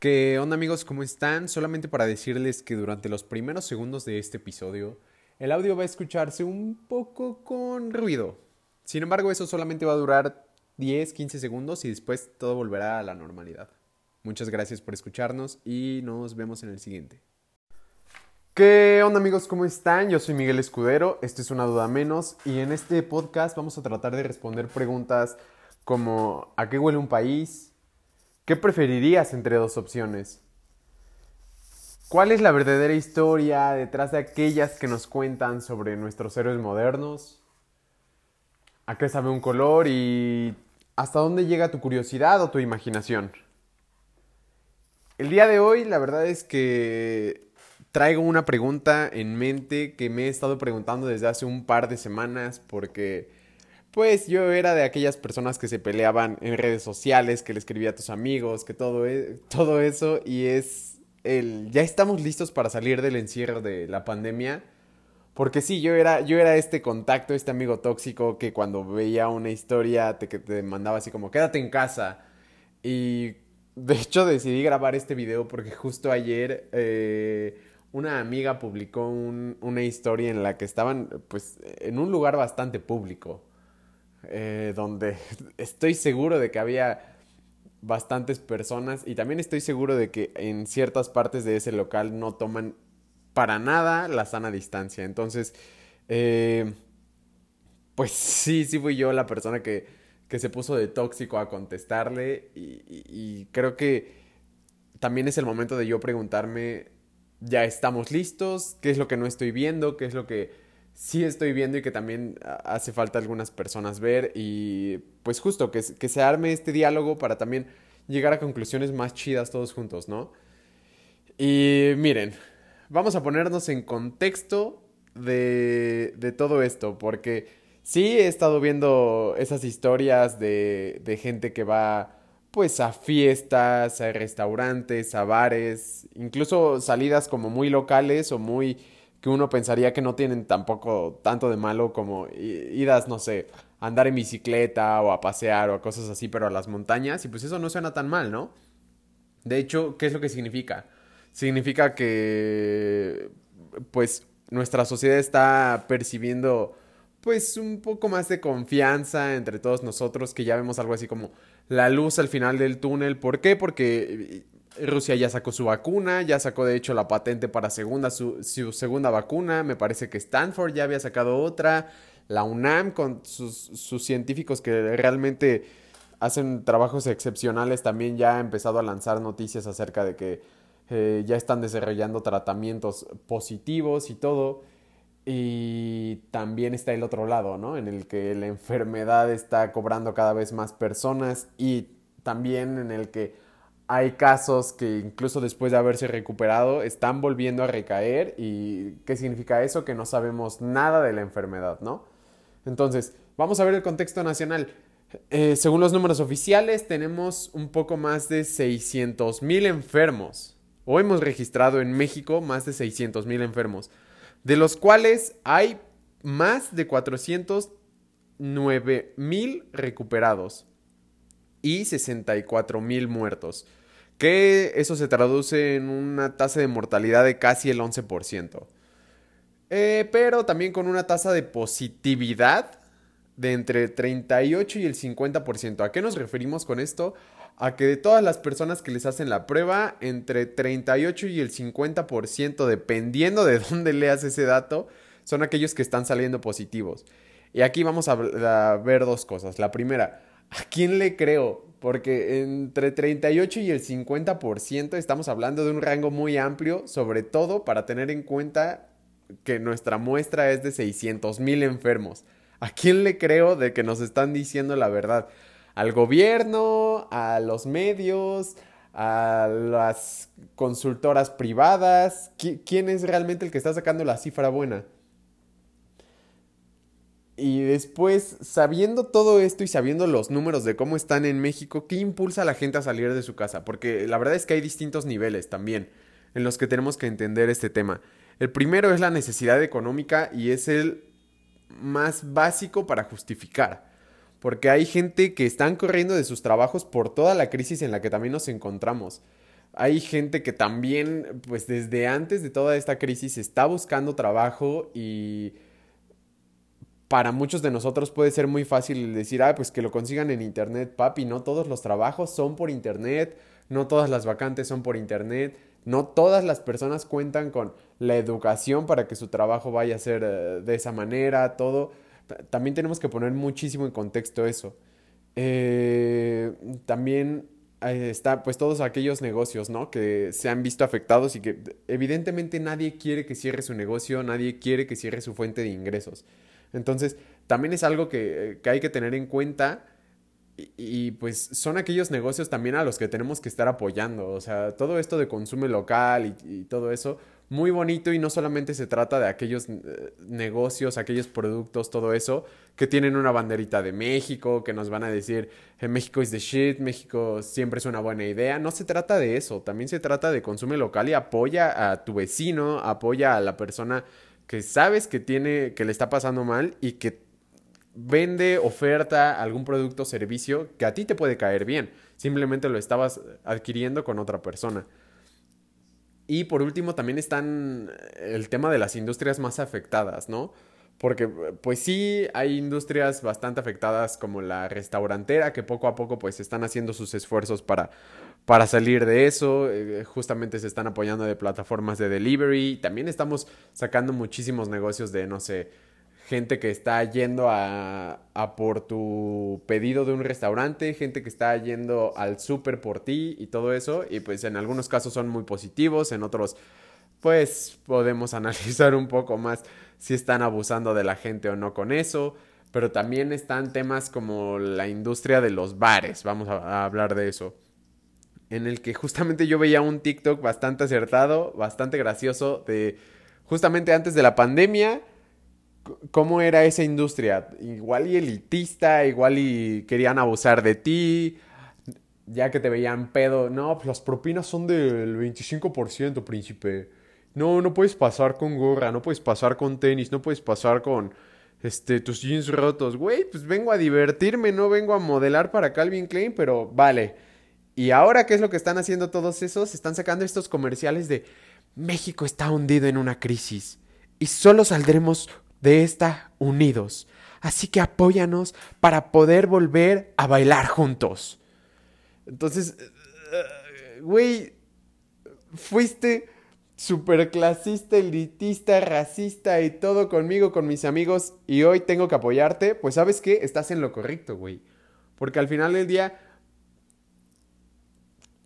¿Qué onda amigos? ¿Cómo están? Solamente para decirles que durante los primeros segundos de este episodio, el audio va a escucharse un poco con ruido. Sin embargo, eso solamente va a durar 10, 15 segundos y después todo volverá a la normalidad. Muchas gracias por escucharnos y nos vemos en el siguiente. ¿Qué onda amigos? ¿Cómo están? Yo soy Miguel Escudero, esto es una duda menos y en este podcast vamos a tratar de responder preguntas como ¿a qué huele un país? ¿Qué preferirías entre dos opciones? ¿Cuál es la verdadera historia detrás de aquellas que nos cuentan sobre nuestros héroes modernos? ¿A qué sabe un color y hasta dónde llega tu curiosidad o tu imaginación? El día de hoy la verdad es que traigo una pregunta en mente que me he estado preguntando desde hace un par de semanas porque pues yo era de aquellas personas que se peleaban en redes sociales, que le escribía a tus amigos, que todo, e todo eso y es el ya estamos listos para salir del encierro de la pandemia. Porque sí, yo era, yo era este contacto, este amigo tóxico que cuando veía una historia te, te mandaba así como quédate en casa. Y de hecho decidí grabar este video porque justo ayer eh, una amiga publicó un, una historia en la que estaban pues en un lugar bastante público, eh, donde estoy seguro de que había bastantes personas y también estoy seguro de que en ciertas partes de ese local no toman para nada la sana distancia. Entonces, eh, pues sí, sí fui yo la persona que, que se puso de tóxico a contestarle y, y, y creo que también es el momento de yo preguntarme ya estamos listos, qué es lo que no estoy viendo, qué es lo que sí estoy viendo y que también hace falta algunas personas ver y pues justo que, se arme este diálogo para también llegar a conclusiones más chidas todos juntos, ¿no? Y miren, vamos a ponernos en contexto de, de todo esto, porque sí he estado viendo esas historias de, de gente que va pues a fiestas, a restaurantes, a bares, incluso salidas como muy locales o muy que uno pensaría que no tienen tampoco tanto de malo como idas, no sé, a andar en bicicleta o a pasear o a cosas así, pero a las montañas y pues eso no suena tan mal, ¿no? De hecho, ¿qué es lo que significa? Significa que pues nuestra sociedad está percibiendo pues un poco más de confianza entre todos nosotros, que ya vemos algo así como la luz al final del túnel. ¿Por qué? Porque Rusia ya sacó su vacuna, ya sacó de hecho la patente para segunda, su, su, segunda vacuna, me parece que Stanford ya había sacado otra, la UNAM con sus, sus científicos que realmente hacen trabajos excepcionales también ya ha empezado a lanzar noticias acerca de que eh, ya están desarrollando tratamientos positivos y todo. Y también está el otro lado, ¿no? En el que la enfermedad está cobrando cada vez más personas y también en el que hay casos que incluso después de haberse recuperado están volviendo a recaer y ¿qué significa eso? Que no sabemos nada de la enfermedad, ¿no? Entonces, vamos a ver el contexto nacional. Eh, según los números oficiales, tenemos un poco más de 600 mil enfermos. O hemos registrado en México más de 600 mil enfermos de los cuales hay más de 409 mil recuperados y 64 mil muertos, que eso se traduce en una tasa de mortalidad de casi el 11%. Eh, pero también con una tasa de positividad de entre 38 y el 50%. ¿A qué nos referimos con esto? a que de todas las personas que les hacen la prueba, entre 38 y el 50%, dependiendo de dónde leas ese dato, son aquellos que están saliendo positivos. Y aquí vamos a, ver dos cosas. La primera, ¿a quién le creo? Porque entre 38 y el 50% estamos hablando de un rango muy amplio, sobre todo para tener en cuenta que nuestra muestra es de 600 mil enfermos. ¿A quién le creo de que nos están diciendo la verdad? al gobierno, a los medios, a las consultoras privadas. ¿Quién es realmente el que está sacando la cifra buena? Y después, sabiendo todo esto y sabiendo los números de cómo están en México, ¿qué impulsa a la gente a salir de su casa? Porque la verdad es que hay distintos niveles también en los que tenemos que entender este tema. El primero es la necesidad económica y es el más básico para justificar porque hay gente que están corriendo de sus trabajos por toda la crisis en la que también nos encontramos. hay gente que también, pues desde antes de toda esta crisis, está buscando trabajo y para muchos de nosotros puede ser muy fácil decir, ah, pues que lo consigan en internet, papi, no todos los trabajos son por internet, no todas las vacantes son por internet, no todas las personas cuentan con la educación para que su trabajo vaya a ser eh, de esa manera, todo. También tenemos que poner muchísimo en contexto eso. Eh, también está pues todos aquellos negocios, ¿no? Que se han visto afectados y que evidentemente nadie quiere que cierre su negocio, nadie quiere que cierre su fuente de ingresos. Entonces, también es algo que, que hay que tener en cuenta y, pues son aquellos negocios también a los que tenemos que estar apoyando. O sea, todo esto de consumo local y, todo eso, muy bonito y no solamente se trata de aquellos eh, negocios, aquellos productos, todo eso, que tienen una banderita de México, que nos van a decir, eh, México is the shit, México siempre es una buena idea. No se trata de eso, también se trata de consumo local y apoya a tu vecino, apoya a la persona que sabes que tiene, que le está pasando mal y que vende, oferta algún producto o servicio que a ti te puede caer bien. Simplemente lo estabas adquiriendo con otra persona. Y por último también están el tema de las industrias más afectadas, ¿no? Porque pues sí hay industrias bastante afectadas como la restaurantera que poco a poco pues están haciendo sus esfuerzos para, para salir de eso. Eh, justamente se están apoyando de plataformas de delivery. También estamos sacando muchísimos negocios de, no sé, gente que está yendo a, por tu pedido de un restaurante, gente que está yendo al súper por ti y todo eso. Y pues en algunos casos son muy positivos, en otros pues podemos analizar un poco más si están abusando de la gente o no con eso. Pero también están temas como la industria de los bares, vamos a hablar de eso. En el que justamente yo veía un TikTok bastante acertado, bastante gracioso, de justamente antes de la pandemia cómo era esa industria. Igual y elitista, igual y querían abusar de ti, ya que te veían pedo. No, pues las propinas son del 25%, príncipe. No, no puedes pasar con gorra, no puedes pasar con tenis, no puedes pasar con este tus jeans rotos. Güey, pues vengo a divertirme, no vengo a modelar para Calvin Klein, pero vale. Y ahora, ¿qué es lo que están haciendo todos esos? Están sacando estos comerciales de México está hundido en una crisis y solo saldremos de esta unidos. Así que apóyanos para poder volver a bailar juntos. Entonces, eh, güey, fuiste super clasista, elitista, racista y todo conmigo, con mis amigos, y hoy tengo que apoyarte, pues sabes qué, estás en lo correcto, güey. Porque al final del día,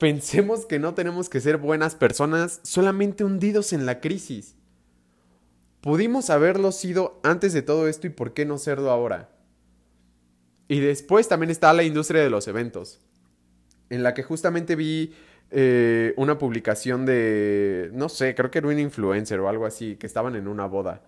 pensemos que no tenemos que ser buenas personas solamente hundidos en la crisis. Pudimos haberlo sido antes de todo esto y por qué no serlo ahora. Y después también está la industria de los eventos, en la que justamente vi eh, una publicación de, no sé, creo que era un influencer o algo así, que estaban en una boda.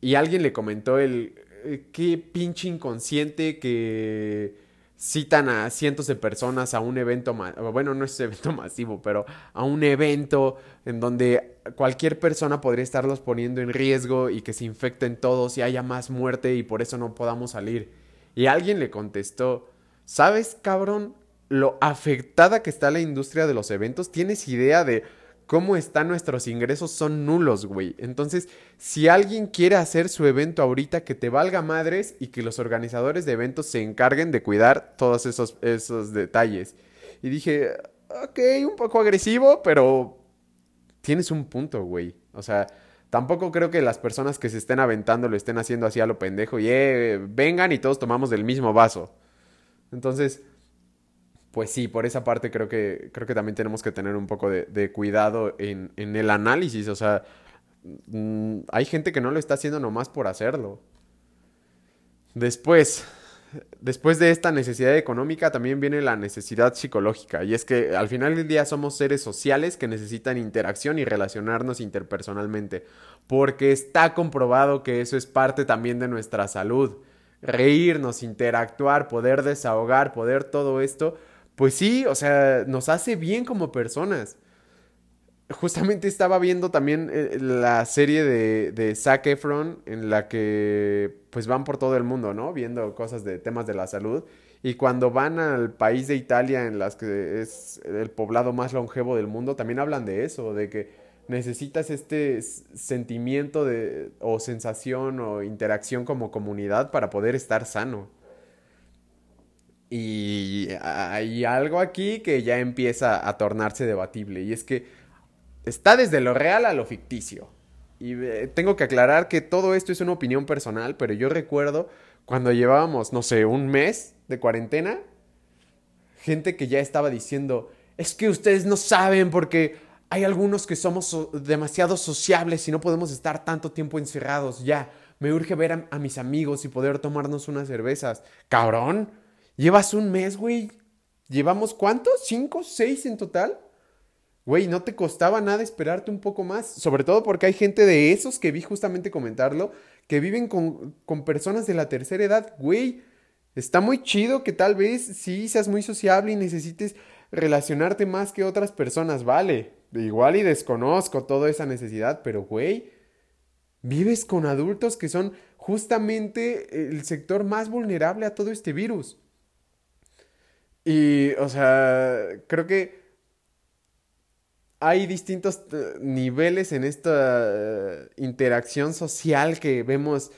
Y alguien le comentó el, eh, qué pinche inconsciente que citan a cientos de personas a un evento, bueno, no es evento masivo, pero a un evento en donde cualquier persona podría estarlos poniendo en riesgo y que se infecten todos y haya más muerte y por eso no podamos salir. Y alguien le contestó, ¿sabes, cabrón? Lo afectada que está la industria de los eventos, ¿tienes idea de cómo están nuestros ingresos son nulos, güey. Entonces, si alguien quiere hacer su evento ahorita, que te valga madres y que los organizadores de eventos se encarguen de cuidar todos esos, esos detalles. Y dije, ok, un poco agresivo, pero tienes un punto, güey. O sea, tampoco creo que las personas que se estén aventando lo estén haciendo así a lo pendejo y eh, vengan y todos tomamos del mismo vaso. Entonces, pues sí, por esa parte creo que, creo que también tenemos que tener un poco de, cuidado en, el análisis. O sea, mm, hay gente que no lo está haciendo nomás por hacerlo. Después, después de esta necesidad económica también viene la necesidad psicológica. Y es que al final del día somos seres sociales que necesitan interacción y relacionarnos interpersonalmente. Porque está comprobado que eso es parte también de nuestra salud. Reírnos, interactuar, poder desahogar, poder todo esto pues sí, o sea, nos hace bien como personas. Justamente estaba viendo también eh, la serie de, de Efron en la que pues van por todo el mundo, ¿no? Viendo cosas de temas de la salud. Y cuando van al país de Italia, en las que es el poblado más longevo del mundo, también hablan de eso, de que necesitas este sentimiento de, o sensación o interacción como comunidad para poder estar sano. Y hay algo aquí que ya empieza a tornarse debatible, y es que está desde lo real a lo ficticio. Y eh, tengo que aclarar que todo esto es una opinión personal, pero yo recuerdo cuando llevábamos, no sé, un mes de cuarentena, gente que ya estaba diciendo, es que ustedes no saben porque hay algunos que somos demasiado sociables y no podemos estar tanto tiempo encerrados. Ya, me urge ver a, mis amigos y poder tomarnos unas cervezas. Cabrón, llevas un mes, güey. ¿Llevamos cuántos? ¿Cinco? ¿Seis en total? Güey, no te costaba nada esperarte un poco más. Sobre todo porque hay gente de esos que vi justamente comentarlo, que viven con, con personas de la tercera edad. Güey, Está muy chido que tal vez sí seas muy sociable y necesites relacionarte más que otras personas, vale. Igual y desconozco toda esa necesidad, pero güey, vives con adultos que son justamente el sector más vulnerable a todo este virus. Y, o sea, creo que hay distintos niveles en esta interacción social que vemos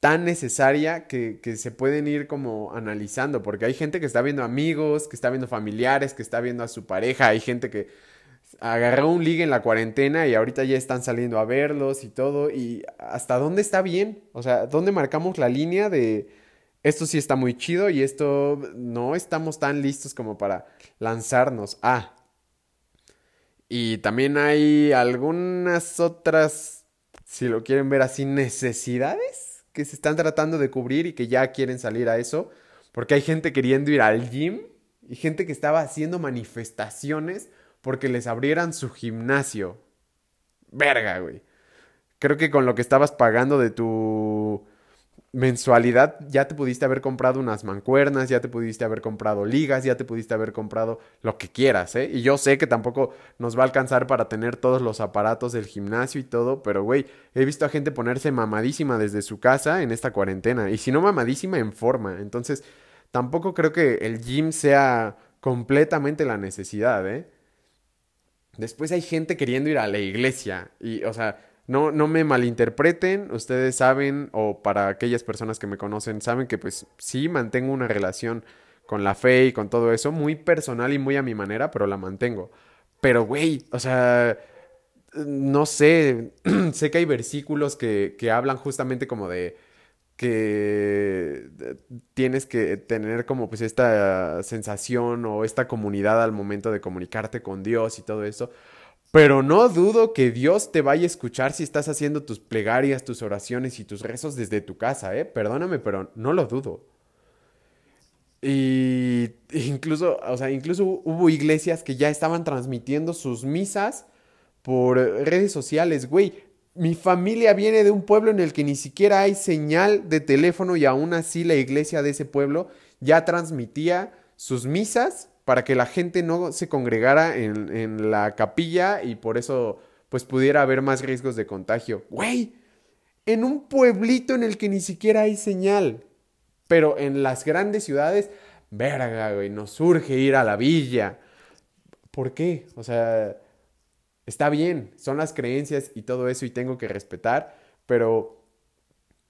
tan necesaria que, se pueden ir como analizando, porque hay gente que está viendo amigos, que está viendo familiares, que está viendo a su pareja, hay gente que agarró un ligue en la cuarentena y ahorita ya están saliendo a verlos y todo, y hasta dónde está bien, o sea, dónde marcamos la línea de esto sí está muy chido y esto no estamos tan listos como para lanzarnos a. Y también hay algunas otras, si lo quieren ver así, necesidades que se están tratando de cubrir y que ya quieren salir a eso, porque hay gente queriendo ir al gym y gente que estaba haciendo manifestaciones porque les abrieran su gimnasio. Verga, güey. Creo que con lo que estabas pagando de tu mensualidad ya te pudiste haber comprado unas mancuernas, ya te pudiste haber comprado ligas, ya te pudiste haber comprado lo que quieras, ¿eh? Y yo sé que tampoco nos va a alcanzar para tener todos los aparatos del gimnasio y todo, pero güey, he visto a gente ponerse mamadísima desde su casa en esta cuarentena, y si no mamadísima en forma, entonces tampoco creo que el gym sea completamente la necesidad, ¿eh? Después hay gente queriendo ir a la iglesia y, o sea, no, no me malinterpreten, ustedes saben, o para aquellas personas que me conocen, saben que pues sí mantengo una relación con la fe y con todo eso, muy personal y muy a mi manera, pero la mantengo. Pero, güey, o sea, no sé, sé que hay versículos que, que hablan justamente como de que tienes que tener como pues esta sensación o esta comunidad al momento de comunicarte con Dios y todo eso. Pero no dudo que Dios te vaya a escuchar si estás haciendo tus plegarias, tus oraciones y tus rezos desde tu casa, ¿eh? Perdóname, pero no lo dudo. Y incluso, o sea, incluso hubo iglesias que ya estaban transmitiendo sus misas por redes sociales, güey. Mi familia viene de un pueblo en el que ni siquiera hay señal de teléfono y aún así la iglesia de ese pueblo ya transmitía sus misas para que la gente no se congregara en, la capilla y por eso pues pudiera haber más riesgos de contagio. Güey, en un pueblito en el que ni siquiera hay señal. Pero en las grandes ciudades, verga, güey, nos surge ir a la villa. ¿Por qué? O sea, está bien, son las creencias y todo eso y tengo que respetar, pero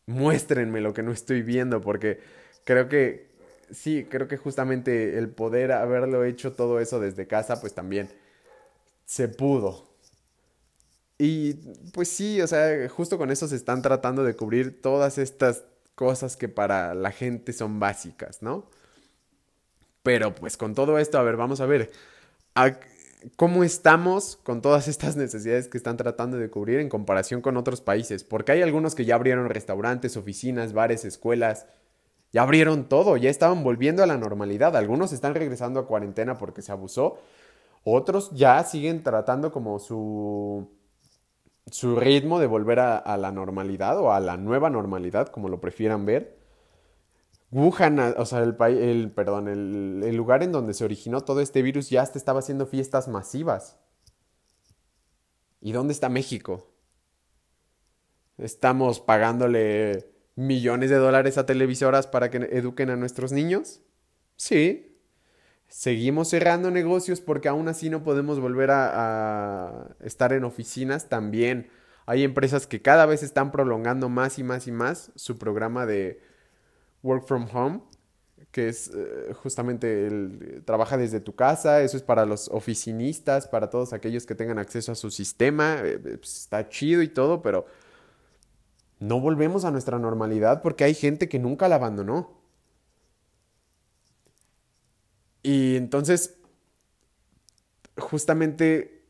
muéstrenme lo que no estoy viendo porque creo que sí, creo que justamente el poder haberlo hecho todo eso desde casa, pues también se pudo. Y pues sí, o sea, justo con eso se están tratando de cubrir todas estas cosas que para la gente son básicas, ¿no? Pero pues con todo esto, a ver, vamos a ver cómo estamos con todas estas necesidades que están tratando de cubrir en comparación con otros países, porque hay algunos que ya abrieron restaurantes, oficinas, bares, escuelas, ya abrieron todo, ya estaban volviendo a la normalidad. Algunos están regresando a cuarentena porque se abusó. Otros ya siguen tratando como su, su ritmo de volver a, la normalidad o a la nueva normalidad, como lo prefieran ver. Wuhan, o sea, el, el, perdón, el, el lugar en donde se originó todo este virus ya hasta estaba haciendo fiestas masivas. ¿Y dónde está México? Estamos pagándole millones de dólares a televisoras para que eduquen a nuestros niños. Sí. Seguimos cerrando negocios porque aún así no podemos volver a, estar en oficinas también. Hay empresas que cada vez están prolongando más y más y más su programa de work from home que es eh, justamente el trabaja desde tu casa, eso es para los oficinistas, para todos aquellos que tengan acceso a su sistema, eh, eh, pues, está chido y todo, pero no volvemos a nuestra normalidad porque hay gente que nunca la abandonó. Y entonces, justamente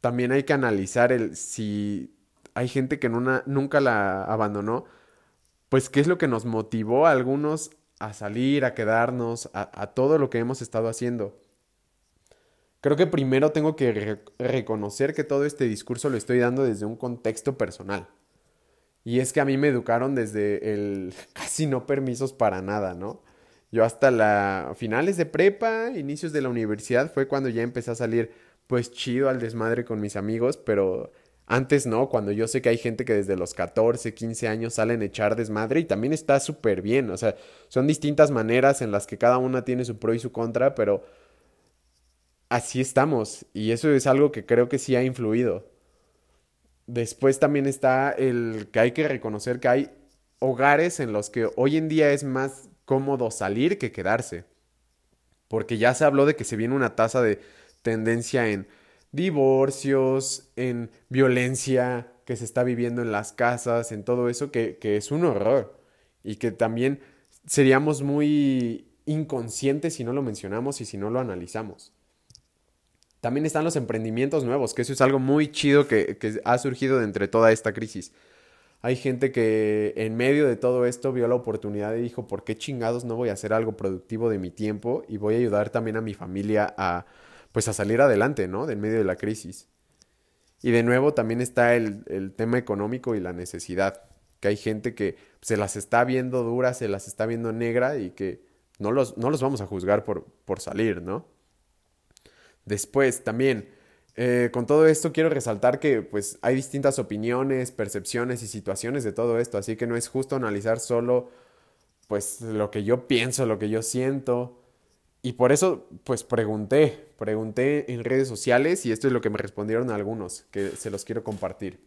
también hay que analizar el si hay gente que nunca la abandonó, pues qué es lo que nos motivó a algunos a salir, a quedarnos, a, todo lo que hemos estado haciendo. Creo que primero tengo que reconocer que todo este discurso lo estoy dando desde un contexto personal. Y es que a mí me educaron desde el casi no permisos para nada, ¿no? Yo hasta la finales de prepa, inicios de la universidad fue cuando ya empecé a salir pues chido al desmadre con mis amigos, pero antes no, cuando yo sé que hay gente que desde los 14, 15 años salen a echar desmadre y también está súper bien. O sea, son distintas maneras en las que cada una tiene su pro y su contra, pero así estamos. Y eso es algo que creo que sí ha influido. Después también está el que hay que reconocer que hay hogares en los que hoy en día es más cómodo salir que quedarse. Porque ya se habló de que se viene una tasa de tendencia en divorcios, en violencia que se está viviendo en las casas, en todo eso, que, es un horror. Y que también seríamos muy inconscientes si no lo mencionamos y si no lo analizamos. También están los emprendimientos nuevos, que eso es algo muy chido que, ha surgido de entre toda esta crisis. Hay gente que en medio de todo esto vio la oportunidad y dijo, ¿por qué chingados no voy a hacer algo productivo de mi tiempo? Y voy a ayudar también a mi familia a, pues a salir adelante, ¿no? Del medio de la crisis. Y de nuevo también está el, tema económico y la necesidad, que hay gente que se las está viendo duras, se las está viendo negra y que no los, no los vamos a juzgar por, por salir, ¿no? Después también, eh, con todo esto quiero resaltar que pues hay distintas opiniones, percepciones y situaciones de todo esto, así que no es justo analizar solo pues lo que yo pienso, lo que yo siento, y por eso, pues pregunté, pregunté en redes sociales y esto es lo que me respondieron algunos, que se los quiero compartir.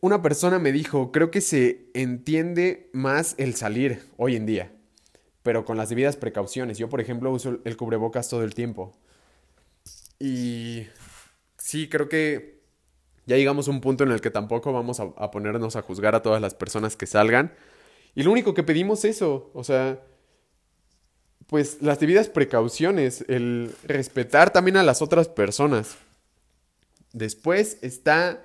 Una persona me dijo, creo que se entiende más el salir hoy en día, pero con las debidas precauciones. Yo, por ejemplo, uso el cubrebocas todo el tiempo. Y sí, creo que ya llegamos a un punto en el que tampoco vamos a, ponernos a juzgar a todas las personas que salgan. Y lo único que pedimos es eso, o sea, pues las debidas precauciones, el respetar también a las otras personas. Después está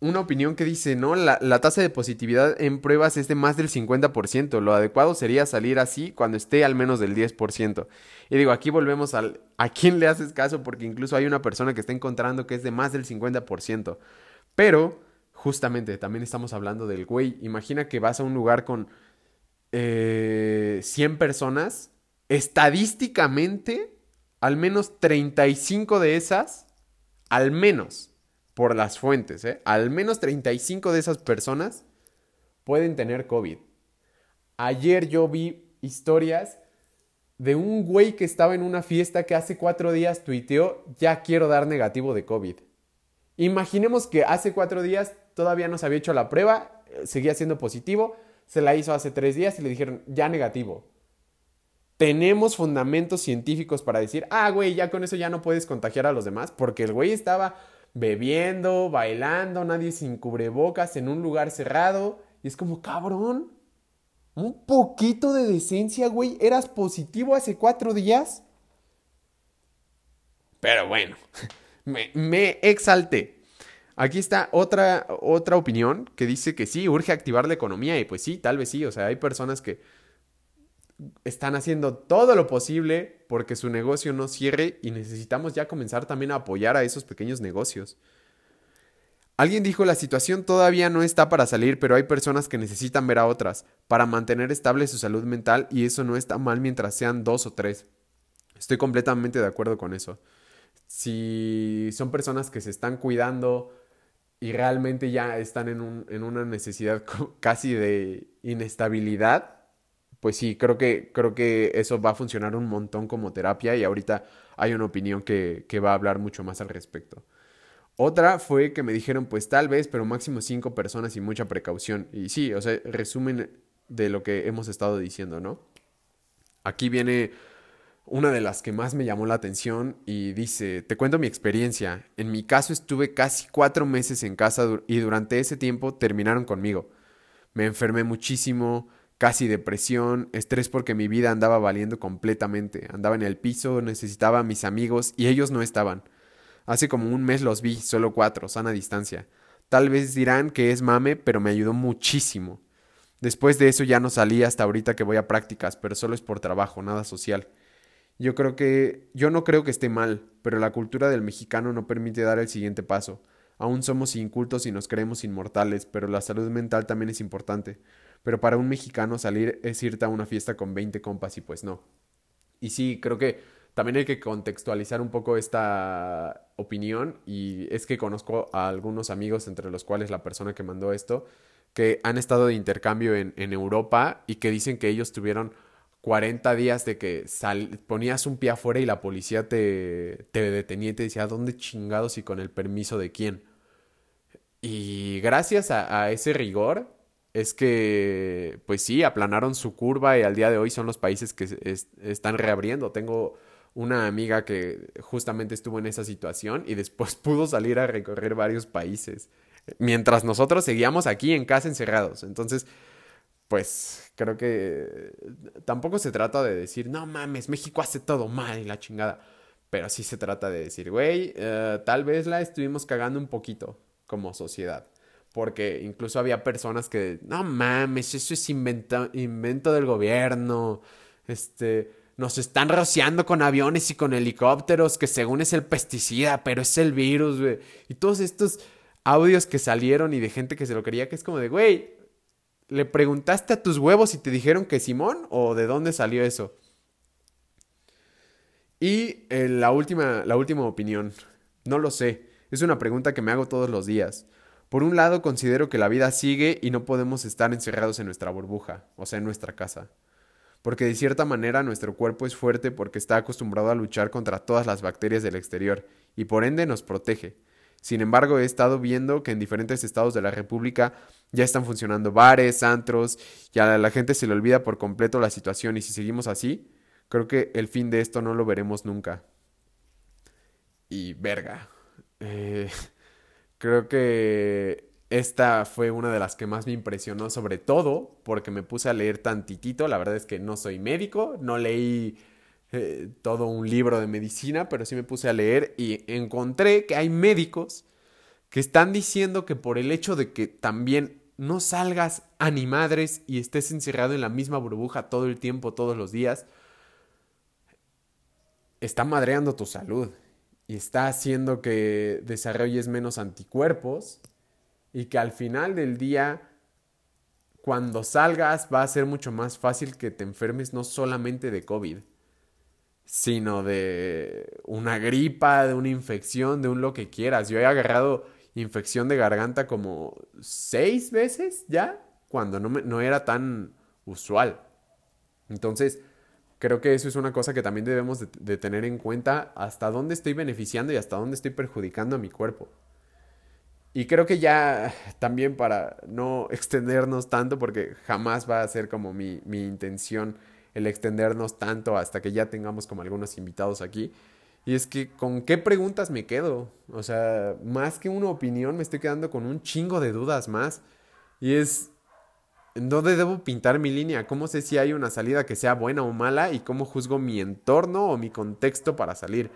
una opinión que dice, no, la, tasa de positividad en pruebas es de más del 50%, lo adecuado sería salir así cuando esté al menos del 10%. Y digo, aquí volvemos al, a quién le haces caso, porque incluso hay una persona que está encontrando que es de más del 50%. Pero, justamente, también estamos hablando del güey, imagina que vas a un lugar con eh, 100 personas. Estadísticamente, al menos 35 de esas, al menos por las fuentes, ¿eh? al menos 35 de esas personas pueden tener COVID. Ayer yo vi historias de un güey que estaba en una fiesta que hace cuatro días tuiteó, ya quiero dar negativo de COVID. Imaginemos que hace cuatro días todavía no se había hecho la prueba, eh, seguía siendo positivo, se la hizo hace tres días y le dijeron, ya negativo tenemos fundamentos científicos para decir, ah, güey, ya con eso ya no puedes contagiar a los demás, porque el güey estaba bebiendo, bailando, nadie sin cubrebocas, en un lugar cerrado, y es como, cabrón, un poquito de decencia, güey, eras positivo hace cuatro días. Pero bueno, me, exalté. Aquí está otra, otra opinión que dice que sí, urge activar la economía y pues sí, tal vez sí, o sea, hay personas que están haciendo todo lo posible porque su negocio no cierre y necesitamos ya comenzar también a apoyar a esos pequeños negocios. Alguien dijo la situación todavía no está para salir, pero hay personas que necesitan ver a otras para mantener estable su salud mental y eso no está mal mientras sean dos o tres. Estoy completamente de acuerdo con eso. Si son personas que se están cuidando y realmente ya están en, un, en una necesidad casi de inestabilidad, pues sí, creo que, creo que eso va a funcionar un montón como terapia y ahorita hay una opinión que, que va a hablar mucho más al respecto. Otra fue que me dijeron, pues tal vez, pero máximo cinco personas y mucha precaución. Y sí, o sea, resumen de lo que hemos estado diciendo, ¿no? Aquí viene una de las que más me llamó la atención y dice, te cuento mi experiencia. En mi caso estuve casi cuatro meses en casa y durante ese tiempo terminaron conmigo. Me enfermé muchísimo, casi depresión, estrés porque mi vida andaba valiendo completamente. Andaba en el piso, necesitaba a mis amigos y ellos no estaban. Hace como un mes los vi, solo cuatro, sana distancia. Tal vez dirán que es mame, pero me ayudó muchísimo. Después de eso ya no salí hasta ahorita que voy a prácticas, pero solo es por trabajo, nada social. Yo creo que yo no creo que esté mal, pero la cultura del mexicano no permite dar el siguiente paso. Aún somos incultos y nos creemos inmortales, pero la salud mental también es importante. Pero para un mexicano salir es irte a una fiesta con 20 compas y pues no. Y sí, creo que también hay que contextualizar un poco esta opinión y es que conozco a algunos amigos, entre los cuales la persona que mandó esto, que han estado de intercambio en, en Europa y que dicen que ellos tuvieron 40 días de que ponías un pie afuera y la policía te, te detenía y te decía, ¿dónde chingados y con el permiso de quién? Y gracias a ese rigor, es que, pues sí, aplanaron su curva y al día de hoy son los países que están reabriendo. Tengo una amiga que justamente estuvo en esa situación y después pudo salir a recorrer varios países, mientras nosotros seguíamos aquí en casa encerrados. Entonces, pues creo que tampoco se trata de decir, no mames, México hace todo mal y la chingada. Pero sí se trata de decir, güey, eh, tal vez la estuvimos cagando un poquito como sociedad porque incluso había personas que, no mames, eso es invento, invento del gobierno, este, nos están rociando con aviones y con helicópteros, que según es el pesticida, pero es el virus, güey. Y todos estos audios que salieron y de gente que se lo quería, que es como de, güey, ¿le preguntaste a tus huevos si te dijeron que Simón o de dónde salió eso? Y eh, la, última, la última opinión, no lo sé, es una pregunta que me hago todos los días. Por un lado, considero que la vida sigue y no podemos estar encerrados en nuestra burbuja, o sea, en nuestra casa. Porque de cierta manera nuestro cuerpo es fuerte porque está acostumbrado a luchar contra todas las bacterias del exterior y por ende nos protege. Sin embargo, he estado viendo que en diferentes estados de la República ya están funcionando bares, antros, y a la gente se le olvida por completo la situación y si seguimos así, creo que el fin de esto no lo veremos nunca. Y verga. Eh, Creo que esta fue una de las que más me impresionó, sobre todo porque me puse a leer tantitito. La verdad es que no soy médico, no leí eh, todo un libro de medicina, pero sí me puse a leer y encontré que hay médicos que están diciendo que por el hecho de que también no salgas a ni madres y estés encerrado en la misma burbuja todo el tiempo, todos los días, está madreando tu salud y está haciendo que desarrolles menos anticuerpos y que al final del día, cuando salgas, va a ser mucho más fácil que te enfermes no solamente de COVID, sino de una gripa, de una infección, de un lo que quieras. Yo he agarrado infección de garganta como seis veces ya, cuando no, no era tan usual. Entonces, creo que eso es una cosa que también debemos de, tener en cuenta hasta dónde estoy beneficiando y hasta dónde estoy perjudicando a mi cuerpo. Y creo que ya también para no extendernos tanto, porque jamás va a ser como mi, mi intención el extendernos tanto hasta que ya tengamos como algunos invitados aquí. Y es que, ¿con qué preguntas me quedo? O sea, más que una opinión, me estoy quedando con un chingo de dudas más. Y es, ¿En dónde debo pintar mi línea? ¿Cómo sé si hay una salida que sea buena o mala? ¿Y cómo juzgo mi entorno o mi contexto para salir?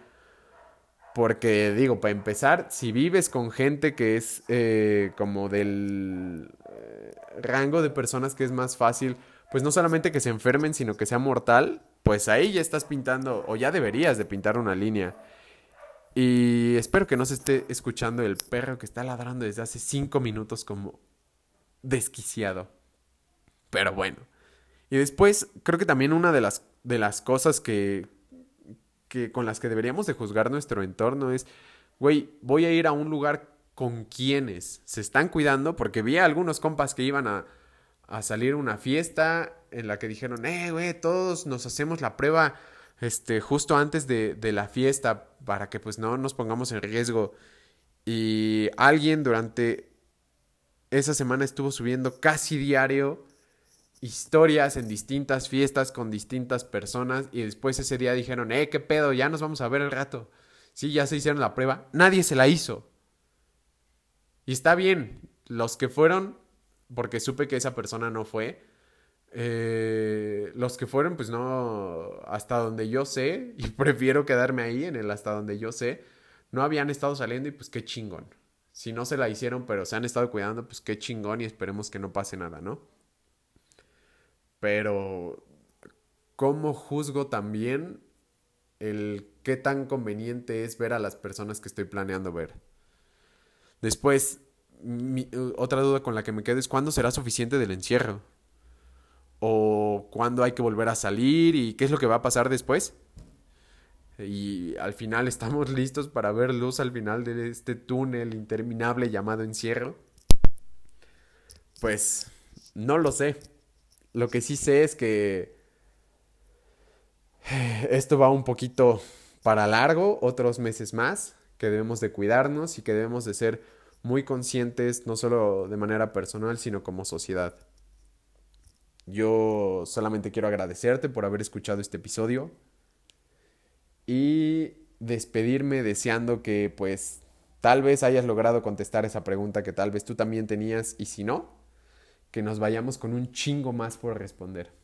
Porque digo, para empezar, si vives con gente que es eh, como del eh, rango de personas que es más fácil, pues no solamente que se enfermen, sino que sea mortal, pues ahí ya estás pintando, o ya deberías de pintar una línea. Y espero que no se esté escuchando el perro que está ladrando desde hace cinco minutos como desquiciado. Pero bueno. Y después, creo que también una de las, de las cosas que, que con las que deberíamos de juzgar nuestro entorno es, güey, voy a ir a un lugar con quienes se están cuidando, porque vi a algunos compas que iban a, a salir a una fiesta en la que dijeron, eh, güey, todos nos hacemos la prueba este, justo antes de, de la fiesta para que pues no nos pongamos en riesgo. Y alguien durante esa semana estuvo subiendo casi diario historias en distintas fiestas con distintas personas y después ese día dijeron, eh, qué pedo, ya nos vamos a ver el rato. Sí, ya se hicieron la prueba. Nadie se la hizo. Y está bien, los que fueron, porque supe que esa persona no fue, eh, los que fueron, pues no, hasta donde yo sé, y prefiero quedarme ahí en el hasta donde yo sé, no habían estado saliendo y pues qué chingón. Si no se la hicieron, pero se han estado cuidando, pues qué chingón y esperemos que no pase nada, ¿no? Pero, ¿cómo juzgo también el qué tan conveniente es ver a las personas que estoy planeando ver? Después, otra duda con la que me quedo es cuándo será suficiente del encierro o cuándo hay que volver a salir y qué es lo que va a pasar después. Y al final estamos listos para ver luz al final de este túnel interminable llamado encierro. Pues no lo sé. Lo que sí sé es que esto va un poquito para largo, otros meses más, que debemos de cuidarnos y que debemos de ser muy conscientes, no solo de manera personal, sino como sociedad. Yo solamente quiero agradecerte por haber escuchado este episodio y despedirme deseando que pues tal vez hayas logrado contestar esa pregunta que tal vez tú también tenías y si no, que nos vayamos con un chingo más por responder.